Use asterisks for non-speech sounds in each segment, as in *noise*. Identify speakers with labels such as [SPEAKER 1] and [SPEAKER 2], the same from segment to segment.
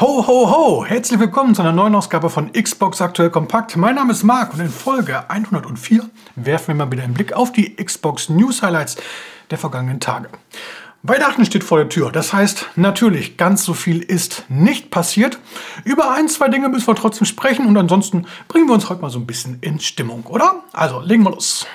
[SPEAKER 1] Ho, ho, ho! Herzlich willkommen zu einer neuen Ausgabe von Xbox Aktuell Kompakt. Mein Name ist Marc und in Folge 104 werfen wir mal wieder einen Blick auf die Xbox News Highlights der vergangenen Tage. Weihnachten steht vor der Tür. Das heißt, natürlich, ganz so viel ist nicht passiert. Über ein, zwei Dinge müssen wir trotzdem sprechen und ansonsten bringen wir uns heute mal so ein bisschen in Stimmung, oder? Also, legen wir los.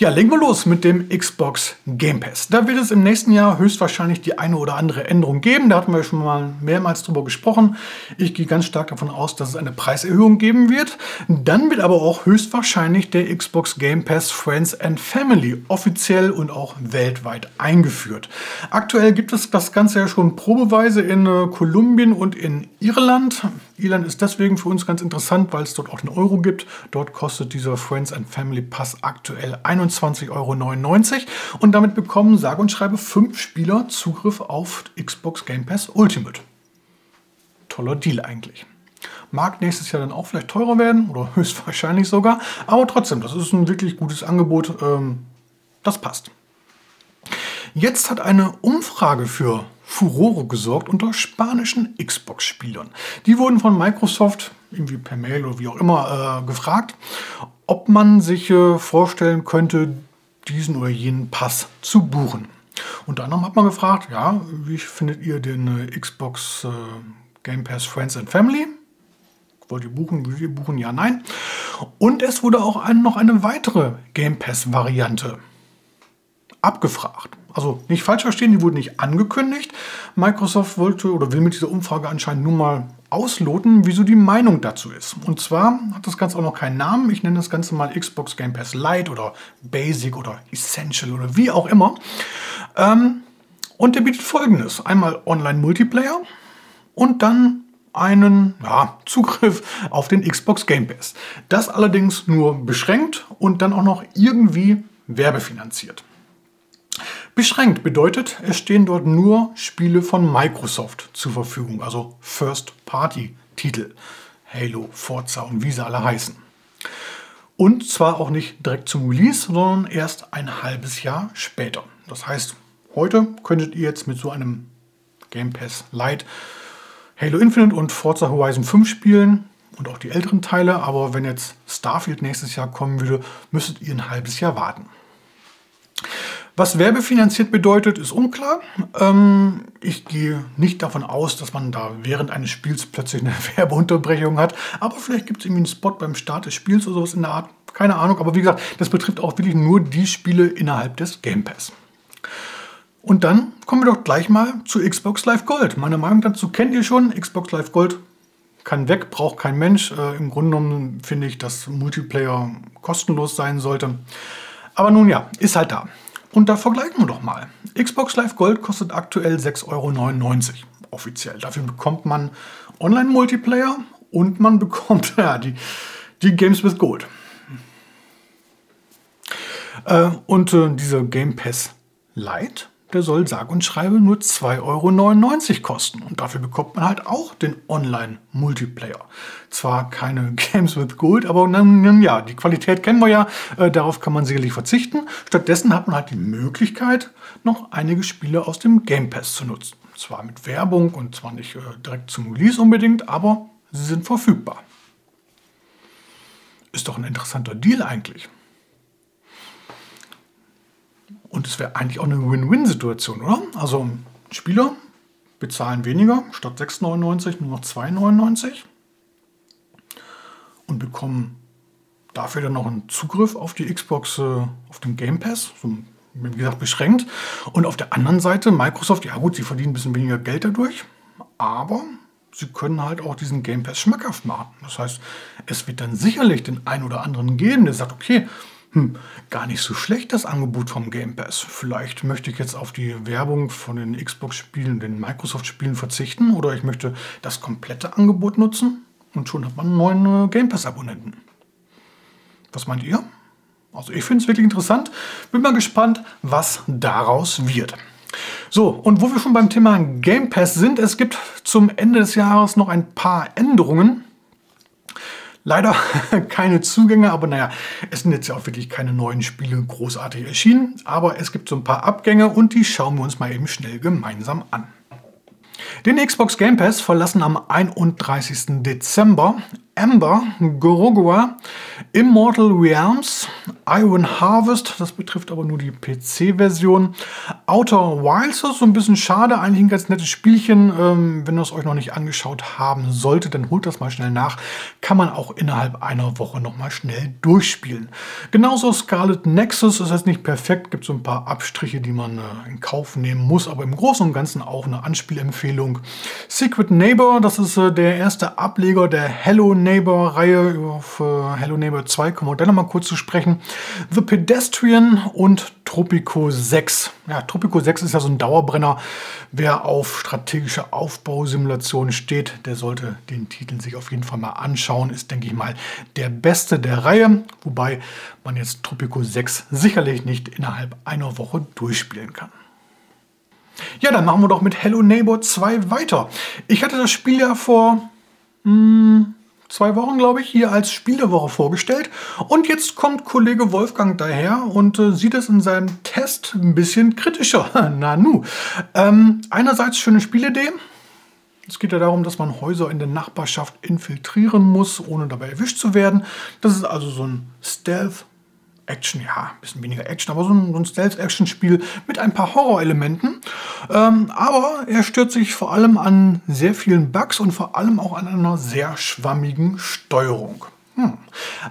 [SPEAKER 1] Ja, legen wir los mit dem Xbox Game Pass. Da wird es im nächsten Jahr höchstwahrscheinlich die eine oder andere Änderung geben. Da hatten wir schon mal mehrmals drüber gesprochen. Ich gehe ganz stark davon aus, dass es eine Preiserhöhung geben wird. Dann wird aber auch höchstwahrscheinlich der Xbox Game Pass Friends and Family offiziell und auch weltweit eingeführt. Aktuell gibt es das Ganze ja schon probeweise in äh, Kolumbien und in Irland. Irland ist deswegen für uns ganz interessant, weil es dort auch einen Euro gibt. Dort kostet dieser Friends and Family Pass aktuell 21,99 Euro. Und damit bekommen sage und schreibe fünf Spieler Zugriff auf Xbox Game Pass Ultimate. Toller Deal eigentlich. Mag nächstes Jahr dann auch vielleicht teurer werden oder *laughs* höchstwahrscheinlich sogar. Aber trotzdem, das ist ein wirklich gutes Angebot. Ähm, das passt. Jetzt hat eine Umfrage für Furore gesorgt unter spanischen Xbox-Spielern. Die wurden von Microsoft, irgendwie per Mail oder wie auch immer, äh, gefragt, ob man sich äh, vorstellen könnte, diesen oder jenen Pass zu buchen. Unter anderem hat man gefragt, ja, wie findet ihr den äh, Xbox äh, Game Pass Friends and Family? Wollt ihr buchen? Wollt ihr buchen? Ja, nein. Und es wurde auch noch eine weitere Game Pass-Variante abgefragt. Also nicht falsch verstehen, die wurden nicht angekündigt. Microsoft wollte oder will mit dieser Umfrage anscheinend nur mal ausloten, wieso die Meinung dazu ist. Und zwar hat das Ganze auch noch keinen Namen. Ich nenne das Ganze mal Xbox Game Pass Lite oder Basic oder Essential oder wie auch immer. Ähm, und der bietet folgendes: einmal Online-Multiplayer und dann einen ja, Zugriff auf den Xbox Game Pass. Das allerdings nur beschränkt und dann auch noch irgendwie werbefinanziert. Beschränkt bedeutet, es stehen dort nur Spiele von Microsoft zur Verfügung, also First-Party-Titel. Halo, Forza und wie sie alle heißen. Und zwar auch nicht direkt zum Release, sondern erst ein halbes Jahr später. Das heißt, heute könntet ihr jetzt mit so einem Game Pass Lite Halo Infinite und Forza Horizon 5 spielen und auch die älteren Teile, aber wenn jetzt Starfield nächstes Jahr kommen würde, müsstet ihr ein halbes Jahr warten. Was werbefinanziert bedeutet, ist unklar. Ähm, ich gehe nicht davon aus, dass man da während eines Spiels plötzlich eine *laughs* Werbeunterbrechung hat. Aber vielleicht gibt es irgendwie einen Spot beim Start des Spiels oder sowas in der Art. Keine Ahnung. Aber wie gesagt, das betrifft auch wirklich nur die Spiele innerhalb des Game Pass. Und dann kommen wir doch gleich mal zu Xbox Live Gold. Meine Meinung dazu kennt ihr schon. Xbox Live Gold kann weg, braucht kein Mensch. Äh, Im Grunde genommen finde ich, dass Multiplayer kostenlos sein sollte. Aber nun ja, ist halt da. Und da vergleichen wir doch mal. Xbox Live Gold kostet aktuell 6,99 Euro offiziell. Dafür bekommt man Online-Multiplayer und man bekommt *laughs* ja, die, die Games with Gold. Äh, und äh, dieser Game Pass Lite der soll sag und schreibe nur 2,99 Euro kosten. Und dafür bekommt man halt auch den Online-Multiplayer. Zwar keine *laughs* Games with Gold, aber ja, die Qualität kennen wir ja, äh, darauf kann man sicherlich verzichten. Stattdessen hat man halt die Möglichkeit, noch einige Spiele aus dem Game Pass zu nutzen. Zwar mit Werbung und zwar nicht äh, direkt zum Release unbedingt, aber sie sind verfügbar. Ist doch ein interessanter Deal eigentlich. Und es wäre eigentlich auch eine Win-Win-Situation, oder? Also Spieler bezahlen weniger, statt 6,99 nur noch 2,99 und bekommen dafür dann noch einen Zugriff auf die Xbox, äh, auf den Game Pass, so, wie gesagt, beschränkt. Und auf der anderen Seite, Microsoft, ja gut, sie verdienen ein bisschen weniger Geld dadurch, aber sie können halt auch diesen Game Pass schmackhaft machen. Das heißt, es wird dann sicherlich den einen oder anderen geben, der sagt, okay, hm, gar nicht so schlecht das Angebot vom Game Pass. Vielleicht möchte ich jetzt auf die Werbung von den Xbox-Spielen, den Microsoft-Spielen verzichten oder ich möchte das komplette Angebot nutzen und schon hat man einen neuen äh, Game Pass-Abonnenten. Was meint ihr? Also ich finde es wirklich interessant. Bin mal gespannt, was daraus wird. So, und wo wir schon beim Thema Game Pass sind, es gibt zum Ende des Jahres noch ein paar Änderungen Leider *laughs* keine Zugänge, aber naja, es sind jetzt ja auch wirklich keine neuen Spiele großartig erschienen. Aber es gibt so ein paar Abgänge und die schauen wir uns mal eben schnell gemeinsam an. Den Xbox Game Pass verlassen am 31. Dezember Amber, Gorogua, Immortal Realms, Iron Harvest, das betrifft aber nur die PC-Version, Outer Wilds, ist so ein bisschen schade, eigentlich ein ganz nettes Spielchen. Ähm, wenn ihr es euch noch nicht angeschaut haben solltet, dann holt das mal schnell nach. Kann man auch innerhalb einer Woche noch mal schnell durchspielen. Genauso Scarlet Nexus ist jetzt nicht perfekt, gibt so ein paar Abstriche, die man äh, in Kauf nehmen muss, aber im Großen und Ganzen auch eine Anspielempfehlung. Secret Neighbor, das ist äh, der erste Ableger der Hello Neighbor Neighbor-Reihe für Hello Neighbor 2 kommen wir dann nochmal kurz zu sprechen. The Pedestrian und Tropico 6. Ja, Tropico 6 ist ja so ein Dauerbrenner. Wer auf strategische Aufbausimulationen steht, der sollte den Titel sich auf jeden Fall mal anschauen. Ist, denke ich mal, der beste der Reihe. Wobei man jetzt Tropico 6 sicherlich nicht innerhalb einer Woche durchspielen kann. Ja, dann machen wir doch mit Hello Neighbor 2 weiter. Ich hatte das Spiel ja vor mh, hm, zwei Wochen, glaube ich, hier als Spiel der Woche vorgestellt. Und jetzt kommt Kollege Wolfgang daher und äh, sieht es in seinem Test ein bisschen kritischer. *laughs* Nanu. Ähm, einerseits schöne Spielidee. Es geht ja darum, dass man Häuser in der Nachbarschaft infiltrieren muss, ohne dabei erwischt zu werden. Das ist also so ein Stealth Action, ja, ein bisschen weniger Action, aber so ein, so ein Stealth-Action-Spiel mit ein paar Horrorelementen. Ähm, aber er stört sich vor allem an sehr vielen Bugs und vor allem auch an einer sehr schwammigen Steuerung. Hm.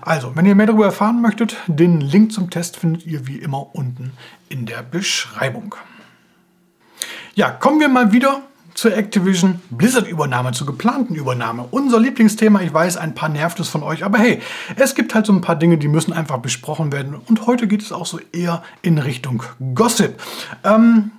[SPEAKER 1] Also, wenn ihr mehr darüber erfahren möchtet, den Link zum Test findet ihr wie immer unten in der Beschreibung. Ja, kommen wir mal wieder zur Activision Blizzard-Übernahme, zur geplanten Übernahme. Unser Lieblingsthema, ich weiß, ein paar nervt es von euch, aber hey, es gibt halt so ein paar Dinge, die müssen einfach besprochen werden. Und heute geht es auch so eher in Richtung Gossip. Ähm,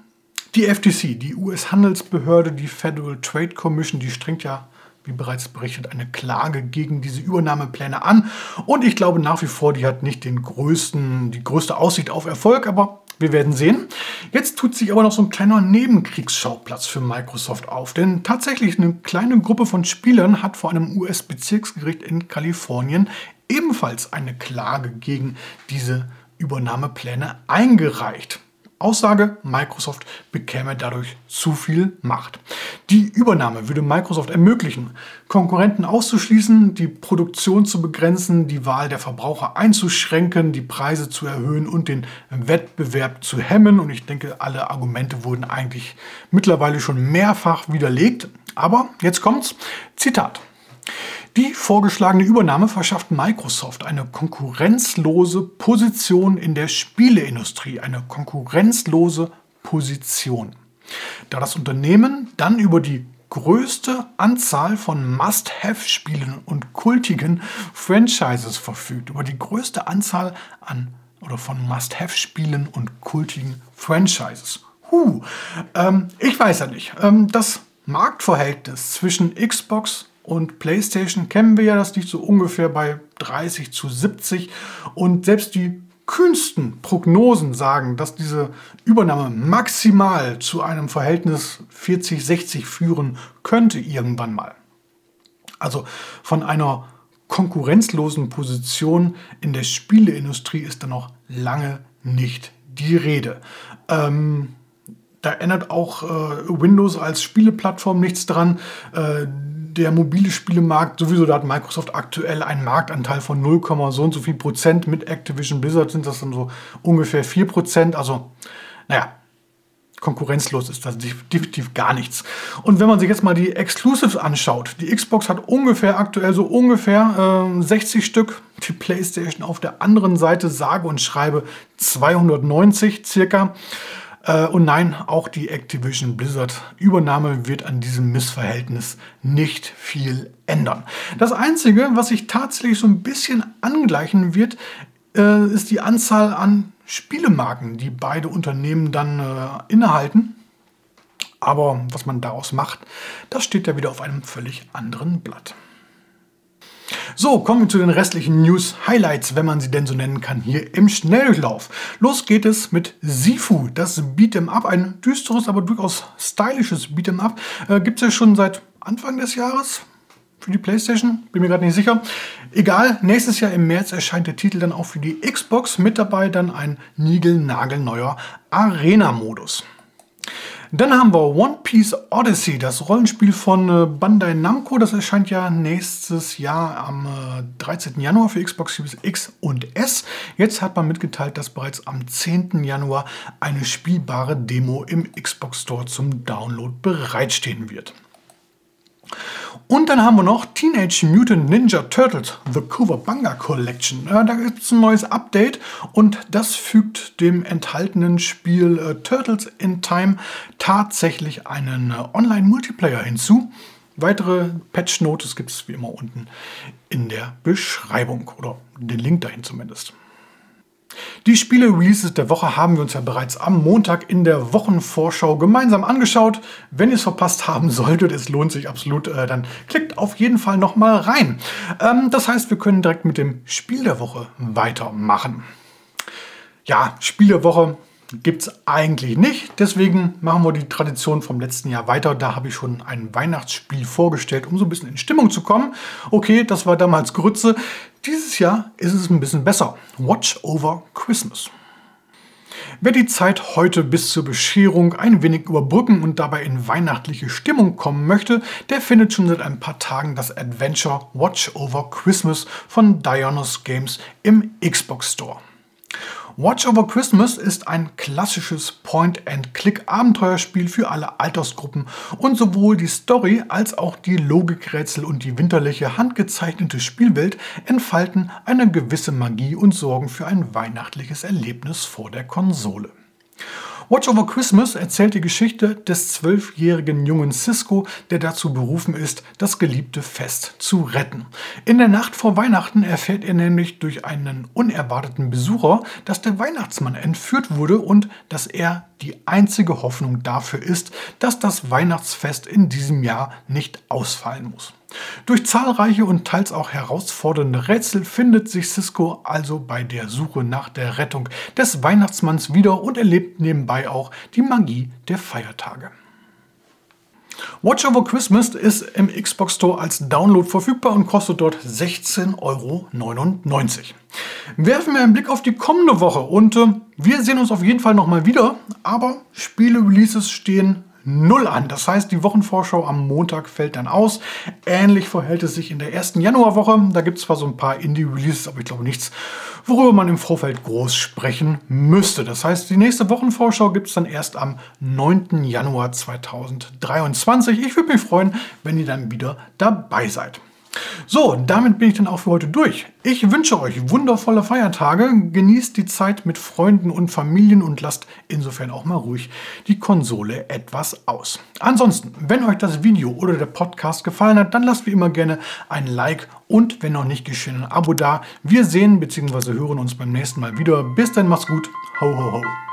[SPEAKER 1] die FTC, die US-Handelsbehörde, die Federal Trade Commission, die strengt ja wie bereits berichtet, eine Klage gegen diese Übernahmepläne an. Und ich glaube nach wie vor, die hat nicht den größten, die größte Aussicht auf Erfolg, aber wir werden sehen. Jetzt tut sich aber noch so ein kleiner Nebenkriegsschauplatz für Microsoft auf. Denn tatsächlich eine kleine Gruppe von Spielern hat vor einem US-Bezirksgericht in Kalifornien ebenfalls eine Klage gegen diese Übernahmepläne eingereicht. Aussage, Microsoft bekäme dadurch zu viel Macht. Die Übernahme würde Microsoft ermöglichen, Konkurrenten auszuschließen, die Produktion zu begrenzen, die Wahl der Verbraucher einzuschränken, die Preise zu erhöhen und den Wettbewerb zu hemmen. Und ich denke, alle Argumente wurden eigentlich mittlerweile schon mehrfach widerlegt. Aber jetzt kommt's. Zitat. Die vorgeschlagene Übernahme verschafft Microsoft eine konkurrenzlose Position in der Spieleindustrie, eine konkurrenzlose Position. Da das Unternehmen dann über die größte Anzahl von Must-Have-Spielen und kultigen Franchises verfügt, über die größte Anzahl an oder von Must-Have-Spielen und kultigen Franchises. Huh, ähm, ich weiß ja nicht. Ähm, das Marktverhältnis zwischen Xbox und PlayStation kennen wir ja, das liegt so ungefähr bei 30 zu 70. Und selbst die kühnsten Prognosen sagen, dass diese Übernahme maximal zu einem Verhältnis 40-60 führen könnte irgendwann mal. Also von einer konkurrenzlosen Position in der Spieleindustrie ist da noch lange nicht die Rede. Ähm, da ändert auch äh, Windows als Spieleplattform nichts dran. Äh, der mobile Spielemarkt, sowieso, da hat Microsoft aktuell einen Marktanteil von 0, so und so viel Prozent. Mit Activision Blizzard sind das dann so ungefähr 4 Prozent. Also, naja, konkurrenzlos ist das definitiv gar nichts. Und wenn man sich jetzt mal die Exclusives anschaut, die Xbox hat ungefähr aktuell so ungefähr äh, 60 Stück, die PlayStation auf der anderen Seite sage und schreibe 290 circa. Äh, und nein, auch die Activision Blizzard Übernahme wird an diesem Missverhältnis nicht viel ändern. Das Einzige, was sich tatsächlich so ein bisschen angleichen wird, äh, ist die Anzahl an Spielemarken, die beide Unternehmen dann äh, innehalten. Aber was man daraus macht, das steht ja wieder auf einem völlig anderen Blatt. So, kommen wir zu den restlichen News-Highlights, wenn man sie denn so nennen kann, hier im Schnelldurchlauf. Los geht es mit Sifu, das Beat'em Up, ein düsteres, aber durchaus stylisches Beat'em Up. Äh, Gibt es ja schon seit Anfang des Jahres für die Playstation, bin mir gerade nicht sicher. Egal, nächstes Jahr im März erscheint der Titel dann auch für die Xbox. Mit dabei dann ein niegelnagelneuer Arena-Modus. Dann haben wir One Piece Odyssey, das Rollenspiel von äh, Bandai Namco. Das erscheint ja nächstes Jahr am 13. Äh, Januar für Xbox Series X und S. Jetzt hat man mitgeteilt, dass bereits am 10. Januar eine spielbare Demo im Xbox Store zum Download bereitstehen wird. Und dann haben wir noch Teenage Mutant Ninja Turtles The Cowabunga Collection. Äh, da gibt es ein neues Update und das fügt dem enthaltenen Spiel äh, Turtles in Time tatsächlich einen äh, Online-Multiplayer hinzu. Weitere Patch Notes gibt es wie immer unten in der Beschreibung oder den Link dahin zumindest. Die Spiele-Releases der Woche haben wir uns ja bereits am Montag in der Wochenvorschau gemeinsam angeschaut. Wenn ihr es verpasst haben *laughs* solltet, es lohnt sich absolut, äh, dann klickt auf jeden Fall nochmal rein. Ähm, das heißt, wir können direkt mit dem Spiel der Woche weitermachen. Ja, Spiel der Woche gibt es eigentlich nicht. Deswegen machen wir die Tradition vom letzten Jahr weiter. Da habe ich schon ein Weihnachtsspiel vorgestellt, um so ein bisschen in Stimmung zu kommen. Okay, das war damals Grütze. Dieses Jahr ist es ein bisschen besser. Watch over Christmas. Wer die Zeit heute bis zur Bescherung ein wenig überbrücken und dabei in weihnachtliche Stimmung kommen möchte, der findet schon seit ein paar Tagen das Adventure Watch Over Christmas von Dionysus Games im Xbox Store. Watch Over Christmas ist ein klassisches Point-and-Click-Abenteuerspiel für alle Altersgruppen und sowohl die Story als auch die Logikrätsel und die winterliche handgezeichnete Spielwelt entfalten eine gewisse Magie und sorgen für ein weihnachtliches Erlebnis vor der Konsole. Watch Over Christmas erzählt die Geschichte des zwölfjährigen jungen Cisco, der dazu berufen ist, das geliebte Fest zu retten. In der Nacht vor Weihnachten erfährt er nämlich durch einen unerwarteten Besucher, dass der Weihnachtsmann entführt wurde und dass er die einzige Hoffnung dafür ist, dass das Weihnachtsfest in diesem Jahr nicht ausfallen muss. Durch zahlreiche und teils auch herausfordernde Rätsel findet sich Cisco also bei der Suche nach der Rettung des Weihnachtsmanns wieder und erlebt nebenbei auch die Magie der Feiertage. Watch Over Christmas ist im Xbox Store als Download verfügbar und kostet dort 16,99 Euro. Werfen wir einen Blick auf die kommende Woche und äh, wir sehen uns auf jeden Fall nochmal wieder, aber Spiele-Releases stehen null an. Das heißt, die Wochenvorschau am Montag fällt dann aus. Ähnlich verhält es sich in der ersten Januarwoche. Da gibt es zwar so ein paar Indie-Releases, aber ich glaube nichts, worüber man im Vorfeld groß sprechen müsste. Das heißt, die nächste Wochenvorschau gibt es dann erst am 9. Januar 2023. Ich würde mich freuen, wenn ihr dann wieder dabei seid. So, damit bin ich dann auch für heute durch. Ich wünsche euch wundervolle Feiertage, genießt die Zeit mit Freunden und Familien und lasst insofern auch mal ruhig die Konsole etwas aus. Ansonsten, wenn euch das Video oder der Podcast gefallen hat, dann lasst wie immer gerne ein Like und wenn noch nicht geschehen, ein Abo da. Wir sehen bzw. hören uns beim nächsten Mal wieder. Bis dann, macht's gut. Ho, ho, ho.